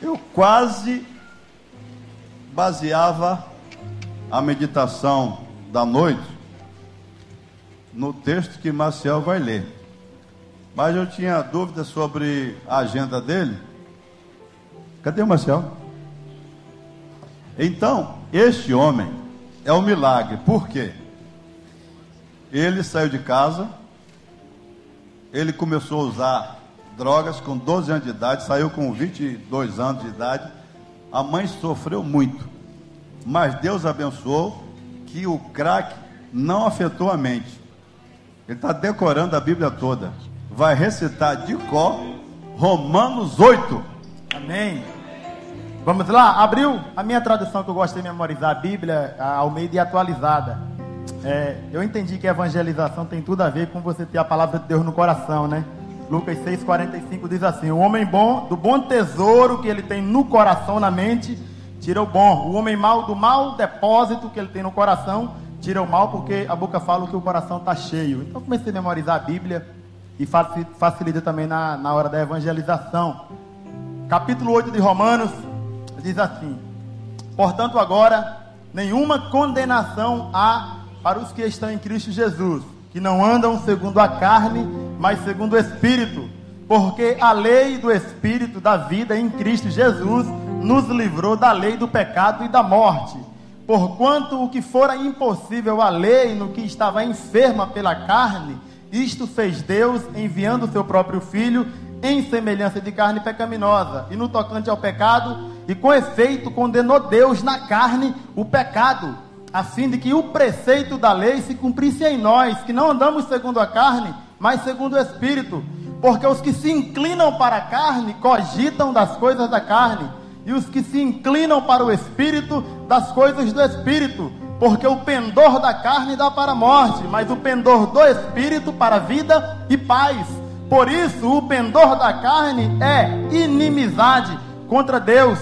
Eu quase baseava a meditação da noite no texto que Marcel vai ler. Mas eu tinha dúvidas sobre a agenda dele. Cadê o Marcel? Então, este homem é um milagre. Por quê? Ele saiu de casa, ele começou a usar drogas com 12 anos de idade, saiu com 22 anos de idade. A mãe sofreu muito, mas Deus abençoou que o crack não afetou a mente. Ele está decorando a Bíblia toda. Vai recitar de cor Romanos 8. Amém. Vamos lá, abriu a minha tradução que eu gosto de memorizar, a Bíblia ao meio de atualizada. É, eu entendi que a evangelização tem tudo a ver com você ter a palavra de Deus no coração, né? Lucas 6,45 diz assim: O homem bom, do bom tesouro que ele tem no coração, na mente, tira o bom. O homem mau, do mau depósito que ele tem no coração, tira o mal, porque a boca fala que o coração está cheio. Então comecei a memorizar a Bíblia e facilita também na, na hora da evangelização. Capítulo 8 de Romanos diz assim: Portanto, agora, nenhuma condenação há para os que estão em Cristo Jesus, que não andam segundo a carne, mas segundo o Espírito. Porque a lei do Espírito da vida em Cristo Jesus nos livrou da lei do pecado e da morte. Porquanto o que fora impossível à lei no que estava enferma pela carne, isto fez Deus enviando o seu próprio Filho em semelhança de carne pecaminosa. E no tocante ao pecado, e com efeito condenou Deus na carne o pecado a fim de que o preceito da lei se cumprisse em nós, que não andamos segundo a carne, mas segundo o Espírito. Porque os que se inclinam para a carne cogitam das coisas da carne, e os que se inclinam para o Espírito, das coisas do Espírito. Porque o pendor da carne dá para a morte, mas o pendor do Espírito para a vida e paz. Por isso, o pendor da carne é inimizade contra Deus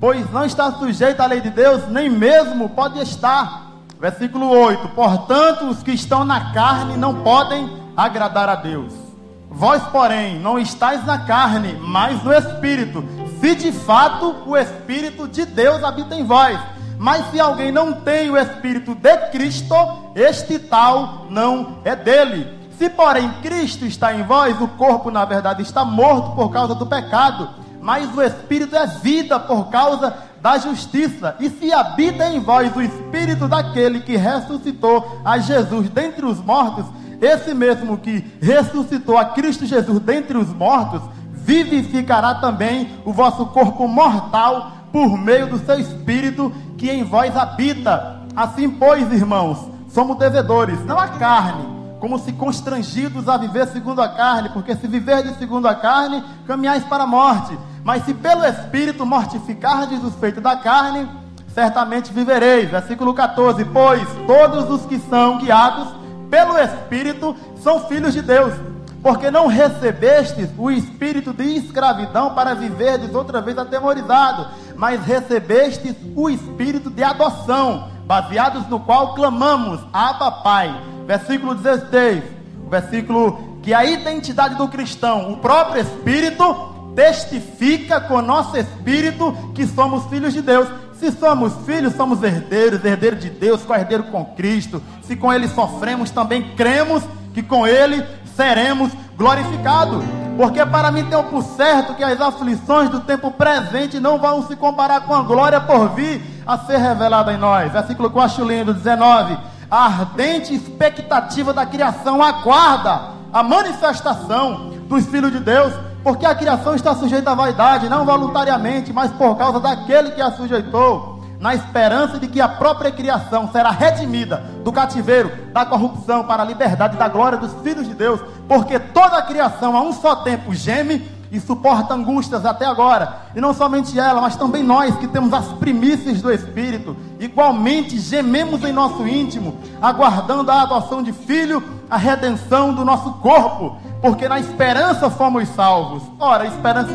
pois não está sujeito à lei de Deus, nem mesmo pode estar. Versículo 8: Portanto, os que estão na carne não podem agradar a Deus. Vós, porém, não estáis na carne, mas no Espírito, se de fato o Espírito de Deus habita em vós. Mas se alguém não tem o Espírito de Cristo, este tal não é dele. Se, porém, Cristo está em vós, o corpo, na verdade, está morto por causa do pecado mas o Espírito é vida por causa da justiça. E se habita em vós o Espírito daquele que ressuscitou a Jesus dentre os mortos, esse mesmo que ressuscitou a Cristo Jesus dentre os mortos, vivificará também o vosso corpo mortal por meio do seu Espírito que em vós habita. Assim, pois, irmãos, somos devedores, não a carne como se constrangidos a viver segundo a carne, porque se viver de segundo a carne, caminhais para a morte. Mas se pelo Espírito mortificardes os feitos da carne, certamente vivereis. Versículo 14: Pois todos os que são guiados pelo Espírito são filhos de Deus. Porque não recebestes o espírito de escravidão para viverdes outra vez atemorizado, mas recebestes o espírito de adoção, baseados no qual clamamos, Abba Pai. Versículo 16, o versículo que a identidade do cristão, o próprio Espírito, testifica com nosso espírito que somos filhos de Deus. Se somos filhos, somos herdeiros, herdeiros de Deus, co-herdeiro com Cristo. Se com Ele sofremos, também cremos que com Ele seremos glorificados. Porque para mim tem por certo que as aflições do tempo presente não vão se comparar com a glória por vir a ser revelada em nós. Versículo 4 lindo, 19. A ardente expectativa da criação aguarda a manifestação dos filhos de Deus porque a criação está sujeita à vaidade, não voluntariamente, mas por causa daquele que a sujeitou, na esperança de que a própria criação será redimida do cativeiro, da corrupção, para a liberdade da glória dos filhos de Deus, porque toda a criação a um só tempo geme e suporta angústias até agora. E não somente ela, mas também nós que temos as primícias do Espírito, igualmente gememos em nosso íntimo, aguardando a adoção de filho, a redenção do nosso corpo porque na esperança fomos salvos. Ora, esperança,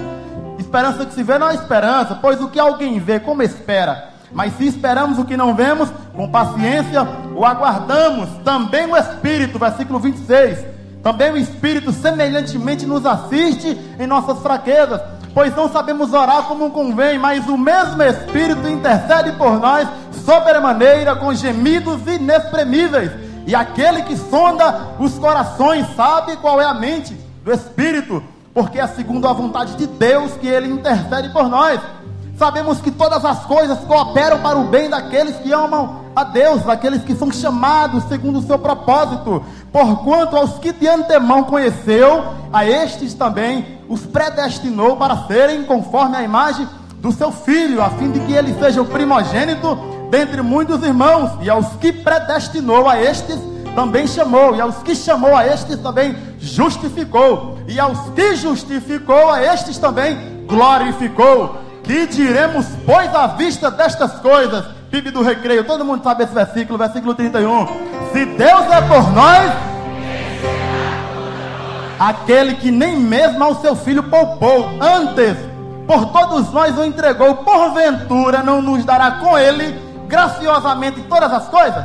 esperança que se vê não é esperança, pois o que alguém vê, como espera? Mas se esperamos o que não vemos, com paciência o aguardamos. Também o Espírito, versículo 26. Também o Espírito semelhantemente nos assiste em nossas fraquezas, pois não sabemos orar como convém, mas o mesmo Espírito intercede por nós sobremaneira com gemidos inexprimíveis. E aquele que sonda os corações sabe qual é a mente do Espírito, porque é segundo a vontade de Deus que ele intercede por nós. Sabemos que todas as coisas cooperam para o bem daqueles que amam a Deus, daqueles que são chamados segundo o seu propósito. Porquanto aos que de antemão conheceu, a estes também os predestinou para serem conforme a imagem do seu filho, a fim de que ele seja o primogênito dentre muitos irmãos. E aos que predestinou a estes também chamou, e aos que chamou a estes também justificou, e aos que justificou a estes também glorificou. Que diremos, pois, à vista destas coisas? PIB do recreio, todo mundo sabe esse versículo, versículo 31. Se Deus é por nós, aquele que nem mesmo ao seu filho poupou, antes por todos nós o entregou, porventura não nos dará com ele graciosamente todas as coisas?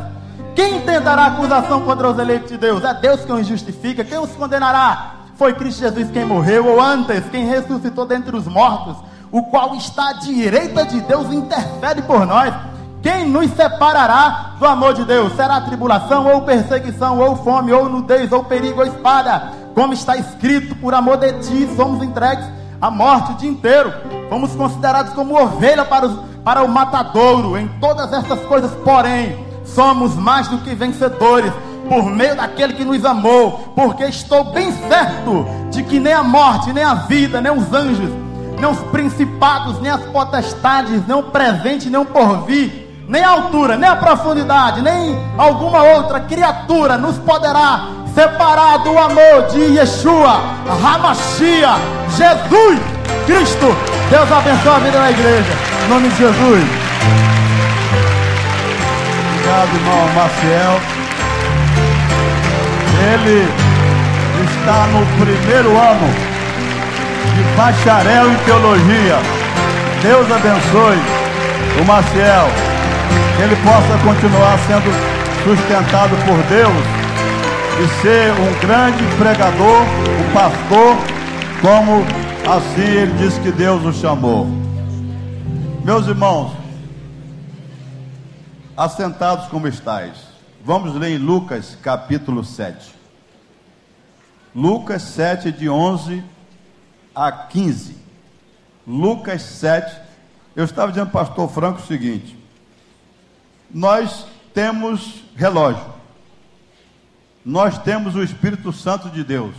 Quem tentará acusação contra os eleitos de Deus? É Deus quem os justifica, quem os condenará? Foi Cristo Jesus quem morreu, ou antes, quem ressuscitou dentre os mortos o qual está à direita de Deus, intercede por nós. Quem nos separará do amor de Deus? Será tribulação, ou perseguição, ou fome, ou nudez, ou perigo, ou espada? Como está escrito, por amor de ti somos entregues à morte o dia inteiro. Fomos considerados como ovelha para, os, para o matadouro. Em todas estas coisas, porém, somos mais do que vencedores por meio daquele que nos amou, porque estou bem certo de que nem a morte, nem a vida, nem os anjos nem os principados, nem as potestades, nem o presente, nem o porvir, nem a altura, nem a profundidade, nem alguma outra criatura nos poderá separar do amor de Yeshua, Ramachia, Jesus Cristo. Deus abençoe a vida da igreja. Em nome de Jesus. Obrigado, irmão Maciel. Ele está no primeiro ano de bacharel em teologia. Deus abençoe o Maciel, ele possa continuar sendo sustentado por Deus e ser um grande pregador, um pastor, como assim ele disse que Deus o chamou. Meus irmãos, assentados como estáis, vamos ler em Lucas capítulo 7. Lucas 7, de 11 a 15. Lucas 7. Eu estava dizendo para o pastor Franco o seguinte: nós temos relógio, nós temos o Espírito Santo de Deus,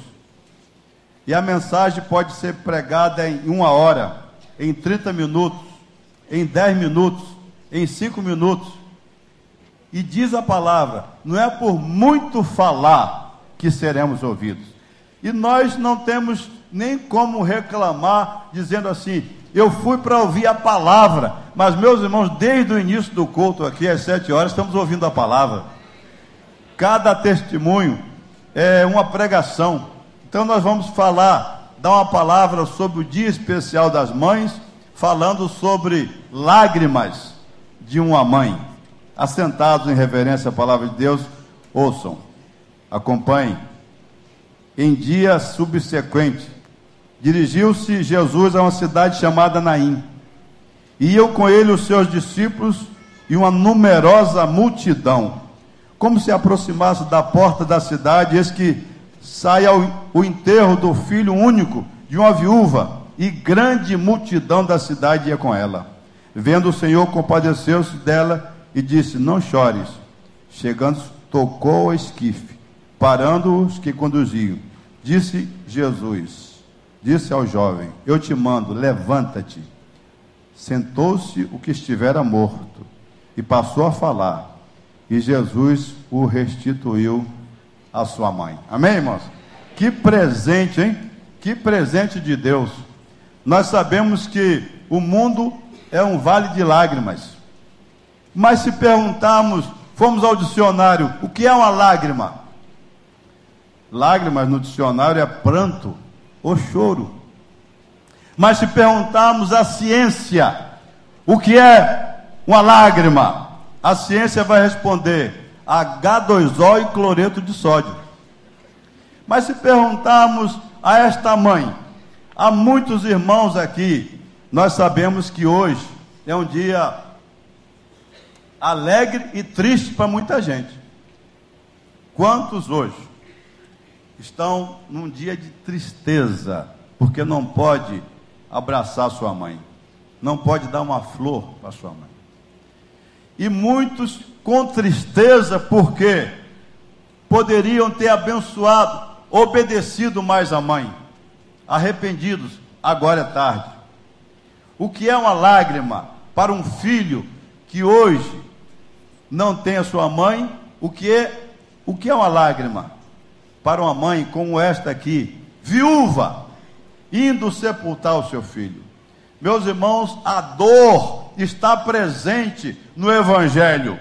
e a mensagem pode ser pregada em uma hora, em 30 minutos, em 10 minutos, em 5 minutos. E diz a palavra: não é por muito falar que seremos ouvidos. E nós não temos nem como reclamar, dizendo assim: eu fui para ouvir a palavra, mas meus irmãos, desde o início do culto aqui, às sete horas, estamos ouvindo a palavra. Cada testemunho é uma pregação. Então nós vamos falar, dar uma palavra sobre o dia especial das mães, falando sobre lágrimas de uma mãe. Assentados em reverência à palavra de Deus, ouçam, acompanhem. Em dia subsequente, dirigiu-se Jesus a uma cidade chamada Naim. Iam com ele os seus discípulos e uma numerosa multidão. Como se aproximasse da porta da cidade, eis que sai o enterro do filho único de uma viúva, e grande multidão da cidade ia com ela. Vendo o Senhor, compadeceu-se dela e disse: Não chores. Chegando, tocou o esquife, parando os que conduziam. Disse Jesus: disse ao jovem: Eu te mando, levanta-te. Sentou-se o que estivera morto e passou a falar, e Jesus o restituiu à sua mãe. Amém, irmãos? Que presente, hein? Que presente de Deus. Nós sabemos que o mundo é um vale de lágrimas. Mas se perguntarmos, fomos ao dicionário, o que é uma lágrima? Lágrimas no dicionário é pranto, o choro. Mas se perguntarmos à ciência o que é uma lágrima, a ciência vai responder H2O e cloreto de sódio. Mas se perguntarmos a esta mãe, Há muitos irmãos aqui, nós sabemos que hoje é um dia alegre e triste para muita gente. Quantos hoje estão num dia de tristeza, porque não pode abraçar sua mãe, não pode dar uma flor para sua mãe? E muitos com tristeza, porque poderiam ter abençoado, obedecido mais a mãe, arrependidos, agora é tarde. O que é uma lágrima para um filho que hoje não tem a sua mãe? O que é o que é uma lágrima para uma mãe como esta aqui, viúva, indo sepultar o seu filho? Meus irmãos, a dor está presente no evangelho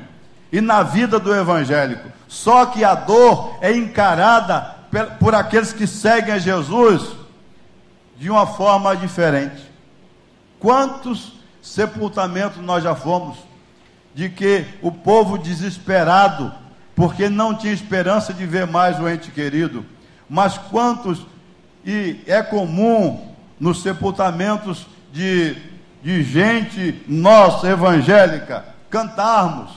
e na vida do evangélico. Só que a dor é encarada por aqueles que seguem a Jesus de uma forma diferente. Quantos sepultamentos nós já fomos de que o povo desesperado, porque não tinha esperança de ver mais o ente querido, mas quantos, e é comum nos sepultamentos de, de gente nossa evangélica, cantarmos,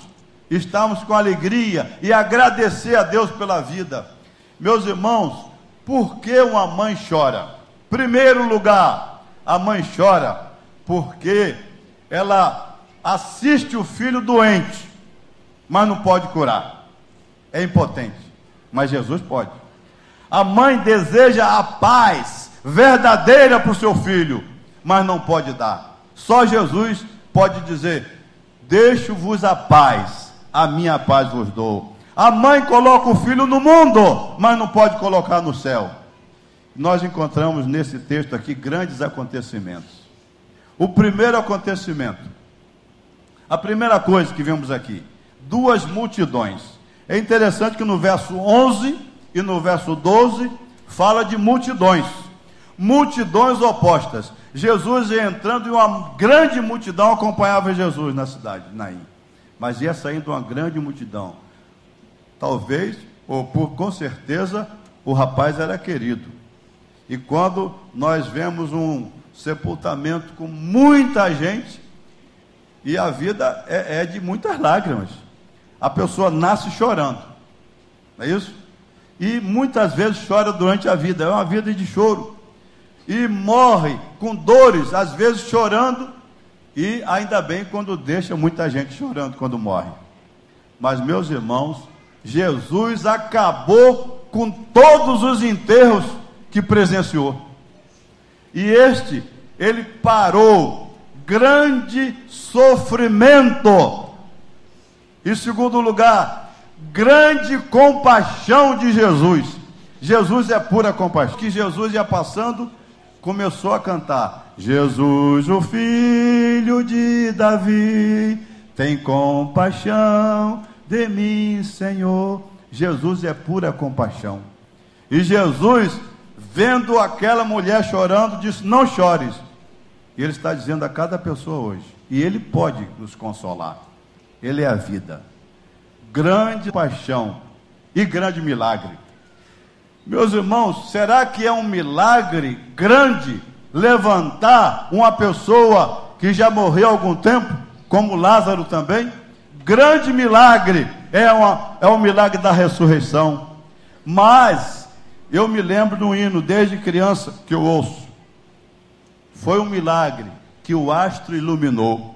estamos com alegria e agradecer a Deus pela vida. Meus irmãos, por que uma mãe chora? Primeiro lugar, a mãe chora porque ela assiste o filho doente, mas não pode curar. É impotente, mas Jesus pode. A mãe deseja a paz verdadeira para o seu filho, mas não pode dar. Só Jesus pode dizer: Deixo-vos a paz, a minha paz vos dou. A mãe coloca o filho no mundo, mas não pode colocar no céu. Nós encontramos nesse texto aqui grandes acontecimentos. O primeiro acontecimento, a primeira coisa que vemos aqui, duas multidões. É interessante que no verso 11 e no verso 12 fala de multidões, multidões opostas. Jesus ia entrando e uma grande multidão acompanhava Jesus na cidade, Naim mas ia saindo uma grande multidão. Talvez, ou por com certeza, o rapaz era querido. E quando nós vemos um sepultamento com muita gente, e a vida é, é de muitas lágrimas, a pessoa nasce chorando, não é isso? E muitas vezes chora durante a vida, é uma vida de choro. E morre com dores, às vezes chorando e ainda bem quando deixa muita gente chorando quando morre. Mas, meus irmãos, Jesus acabou com todos os enterros que presenciou. E este, ele parou grande sofrimento. Em segundo lugar, grande compaixão de Jesus. Jesus é pura compaixão. Que Jesus ia passando, começou a cantar Jesus, o filho de Davi, tem compaixão de mim, Senhor. Jesus é pura compaixão. E Jesus, vendo aquela mulher chorando, disse: Não chores. E Ele está dizendo a cada pessoa hoje. E Ele pode nos consolar. Ele é a vida. Grande paixão e grande milagre. Meus irmãos, será que é um milagre grande levantar uma pessoa que já morreu há algum tempo, como Lázaro também. Grande milagre é, uma, é um milagre da ressurreição. Mas eu me lembro de um hino desde criança que eu ouço. Foi um milagre que o astro iluminou,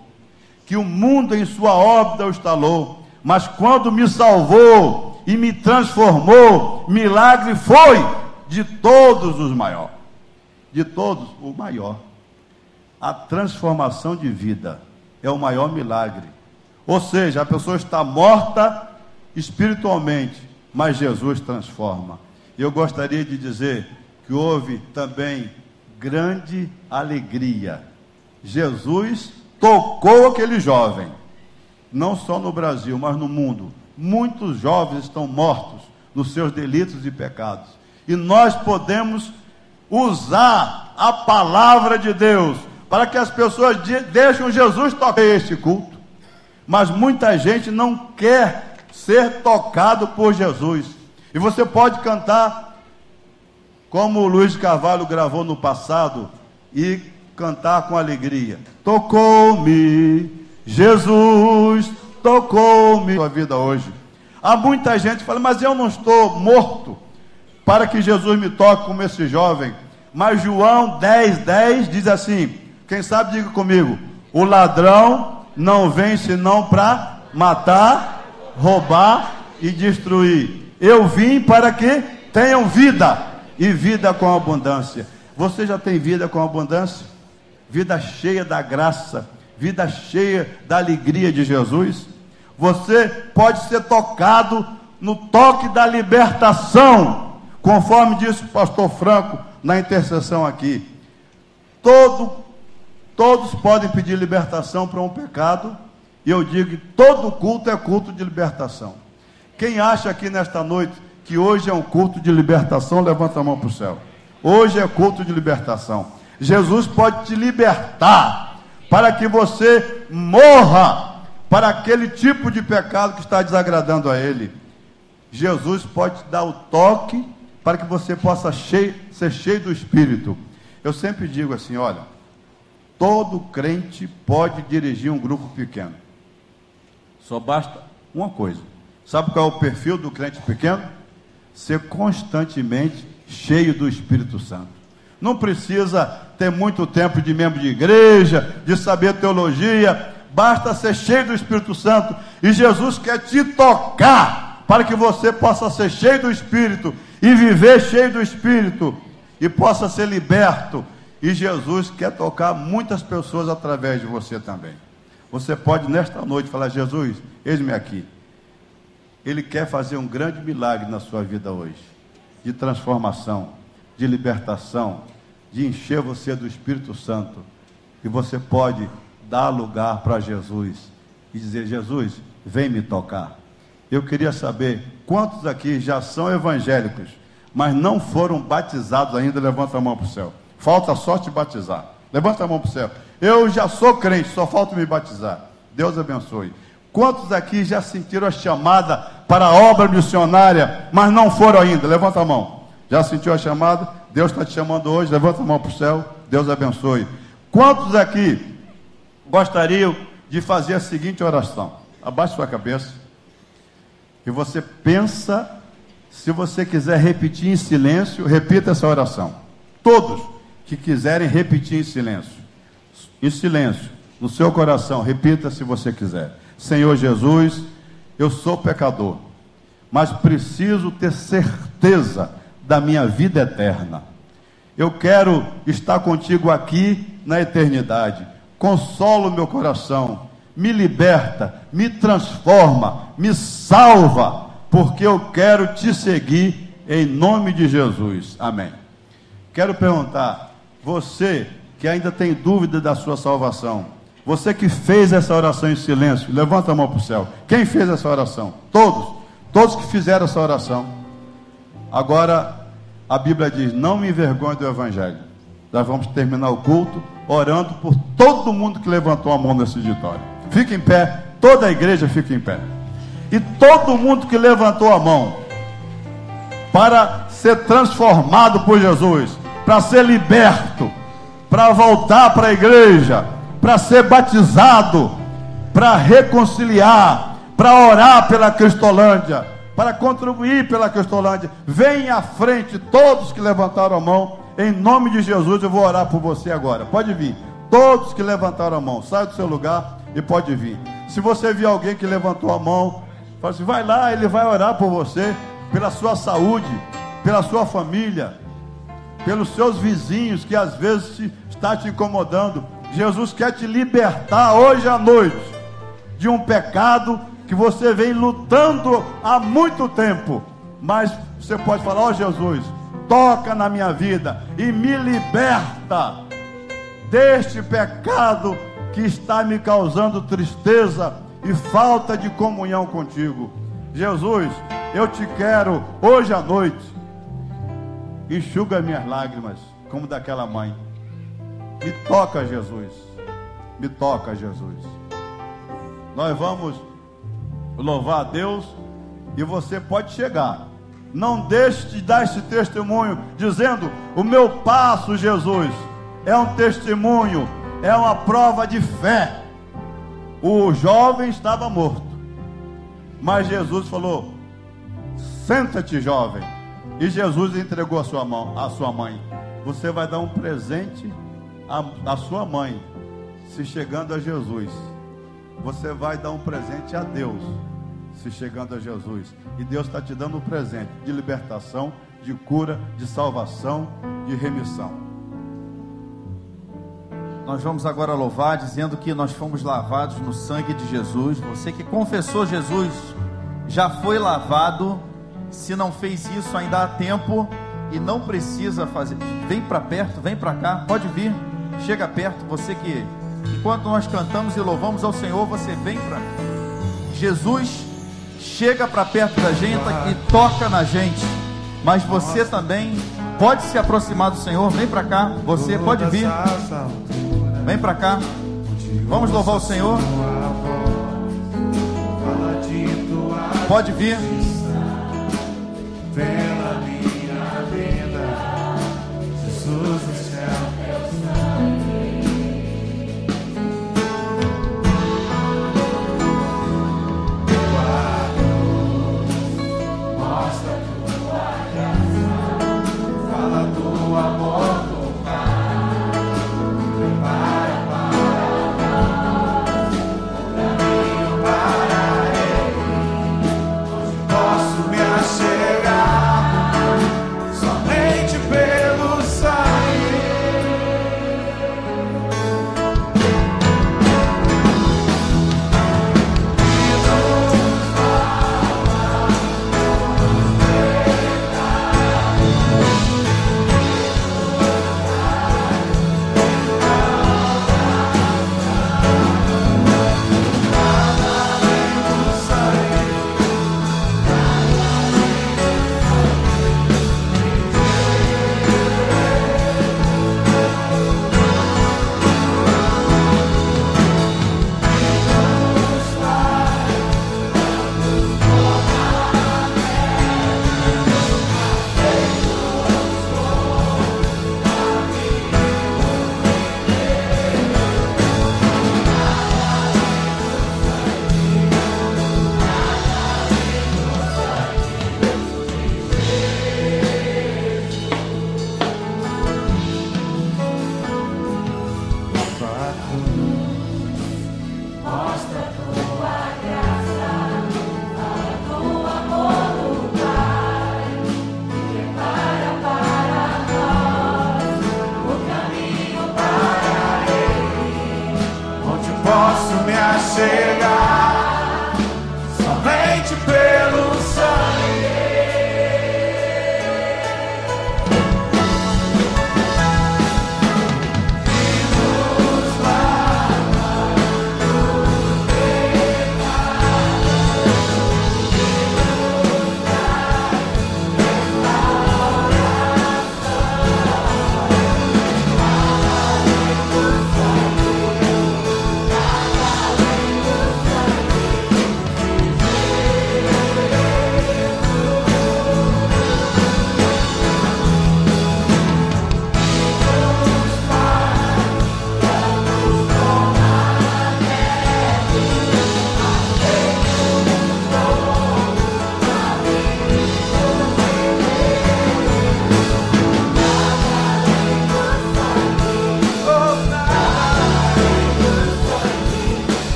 que o mundo em sua órbita o instalou, mas quando me salvou e me transformou, milagre foi de todos os maiores de todos, o maior. A transformação de vida é o maior milagre. Ou seja, a pessoa está morta espiritualmente, mas Jesus transforma. Eu gostaria de dizer que houve também grande alegria. Jesus tocou aquele jovem, não só no Brasil, mas no mundo. Muitos jovens estão mortos nos seus delitos e pecados. E nós podemos usar a palavra de Deus para que as pessoas deixem Jesus tocar este culto. Mas muita gente não quer ser tocado por Jesus. E você pode cantar como o Luiz Carvalho gravou no passado, e cantar com alegria. Tocou-me, Jesus, tocou-me. Sua vida hoje. Há muita gente que fala, mas eu não estou morto para que Jesus me toque como esse jovem. Mas João 10, 10 diz assim: quem sabe diga comigo, o ladrão não vem senão para matar, roubar e destruir. Eu vim para que tenham vida e vida com abundância. Você já tem vida com abundância? Vida cheia da graça, vida cheia da alegria de Jesus? Você pode ser tocado no toque da libertação, conforme disse o pastor Franco na intercessão aqui. Todo, todos podem pedir libertação para um pecado, e eu digo que todo culto é culto de libertação. Quem acha aqui nesta noite que hoje é um culto de libertação, levanta a mão para o céu. Hoje é culto de libertação. Jesus pode te libertar para que você morra para aquele tipo de pecado que está desagradando a Ele. Jesus pode te dar o toque para que você possa cheio, ser cheio do Espírito. Eu sempre digo assim: olha, todo crente pode dirigir um grupo pequeno. Só basta uma coisa. Sabe qual é o perfil do crente pequeno? Ser constantemente cheio do Espírito Santo. Não precisa ter muito tempo de membro de igreja, de saber teologia, basta ser cheio do Espírito Santo. E Jesus quer te tocar para que você possa ser cheio do Espírito e viver cheio do Espírito e possa ser liberto. E Jesus quer tocar muitas pessoas através de você também. Você pode nesta noite falar: Jesus, eis-me aqui. Ele quer fazer um grande milagre na sua vida hoje de transformação, de libertação, de encher você do Espírito Santo. E você pode dar lugar para Jesus e dizer: Jesus, vem me tocar. Eu queria saber quantos aqui já são evangélicos, mas não foram batizados ainda. Levanta a mão para o céu. Falta só te batizar. Levanta a mão para o céu. Eu já sou crente, só falta me batizar. Deus abençoe. Quantos aqui já sentiram a chamada para a obra missionária, mas não foram ainda? Levanta a mão. Já sentiu a chamada? Deus está te chamando hoje. Levanta a mão para o céu. Deus abençoe. Quantos aqui gostariam de fazer a seguinte oração? Abaixe sua cabeça. E você pensa, se você quiser repetir em silêncio, repita essa oração. Todos que quiserem repetir em silêncio. Em silêncio, no seu coração, repita se você quiser. Senhor Jesus, eu sou pecador, mas preciso ter certeza da minha vida eterna. Eu quero estar contigo aqui na eternidade. Consola o meu coração, me liberta, me transforma, me salva, porque eu quero te seguir em nome de Jesus. Amém. Quero perguntar, você que ainda tem dúvida da sua salvação, você que fez essa oração em silêncio, levanta a mão para o céu. Quem fez essa oração? Todos. Todos que fizeram essa oração. Agora, a Bíblia diz: Não me envergonhe do Evangelho. Nós vamos terminar o culto orando por todo mundo que levantou a mão nesse auditório. Fique em pé, toda a igreja fica em pé. E todo mundo que levantou a mão para ser transformado por Jesus, para ser liberto, para voltar para a igreja, para ser batizado, para reconciliar, para orar pela Cristolândia, para contribuir pela Cristolândia. Venha à frente todos que levantaram a mão. Em nome de Jesus eu vou orar por você agora. Pode vir. Todos que levantaram a mão, sai do seu lugar e pode vir. Se você viu alguém que levantou a mão, fala assim, vai lá, ele vai orar por você, pela sua saúde, pela sua família, pelos seus vizinhos que às vezes está te incomodando. Jesus quer te libertar hoje à noite de um pecado que você vem lutando há muito tempo. Mas você pode falar: Ó oh, Jesus, toca na minha vida e me liberta deste pecado que está me causando tristeza e falta de comunhão contigo. Jesus, eu te quero hoje à noite. Enxuga minhas lágrimas, como daquela mãe. Me toca, Jesus. Me toca, Jesus. Nós vamos louvar a Deus e você pode chegar Não deixe de dar esse testemunho, dizendo: O meu passo, Jesus, é um testemunho, é uma prova de fé. O jovem estava morto, mas Jesus falou: Senta-te, jovem. E Jesus entregou a sua mão, a sua mãe. Você vai dar um presente à, à sua mãe, se chegando a Jesus. Você vai dar um presente a Deus, se chegando a Jesus. E Deus está te dando um presente de libertação, de cura, de salvação, de remissão. Nós vamos agora louvar, dizendo que nós fomos lavados no sangue de Jesus. Você que confessou Jesus já foi lavado. Se não fez isso, ainda há tempo e não precisa fazer. Vem para perto, vem para cá, pode vir, chega perto. Você que, enquanto nós cantamos e louvamos ao Senhor, você vem para Jesus chega para perto da gente e toca na gente. Mas você também pode se aproximar do Senhor. Vem para cá, você pode vir. Vem para cá. Vamos louvar o Senhor. Pode vir.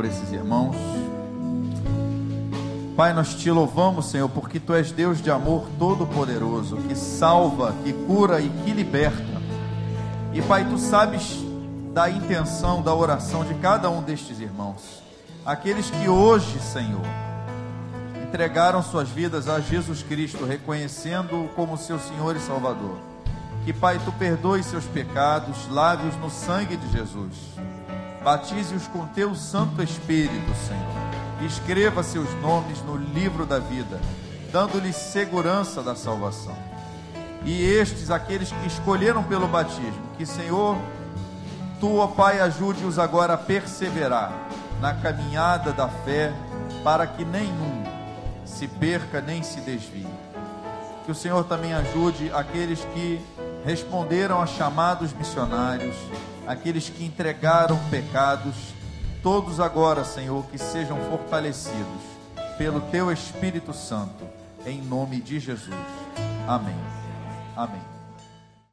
Por esses irmãos. Pai, nós te louvamos, Senhor, porque tu és Deus de amor todo-poderoso, que salva, que cura e que liberta. E Pai, tu sabes da intenção, da oração de cada um destes irmãos. Aqueles que hoje, Senhor, entregaram suas vidas a Jesus Cristo, reconhecendo-o como seu Senhor e Salvador. Que, Pai, tu perdoe seus pecados, lave-os no sangue de Jesus. Batize-os com teu Santo Espírito, Senhor. Escreva seus nomes no livro da vida, dando-lhes segurança da salvação. E estes, aqueles que escolheram pelo batismo, que, Senhor, tu, ó Pai, ajude-os agora a perseverar na caminhada da fé, para que nenhum se perca nem se desvie. Que o Senhor também ajude aqueles que responderam a chamados missionários, aqueles que entregaram pecados, todos agora, Senhor, que sejam fortalecidos pelo Teu Espírito Santo, em nome de Jesus. Amém. Amém.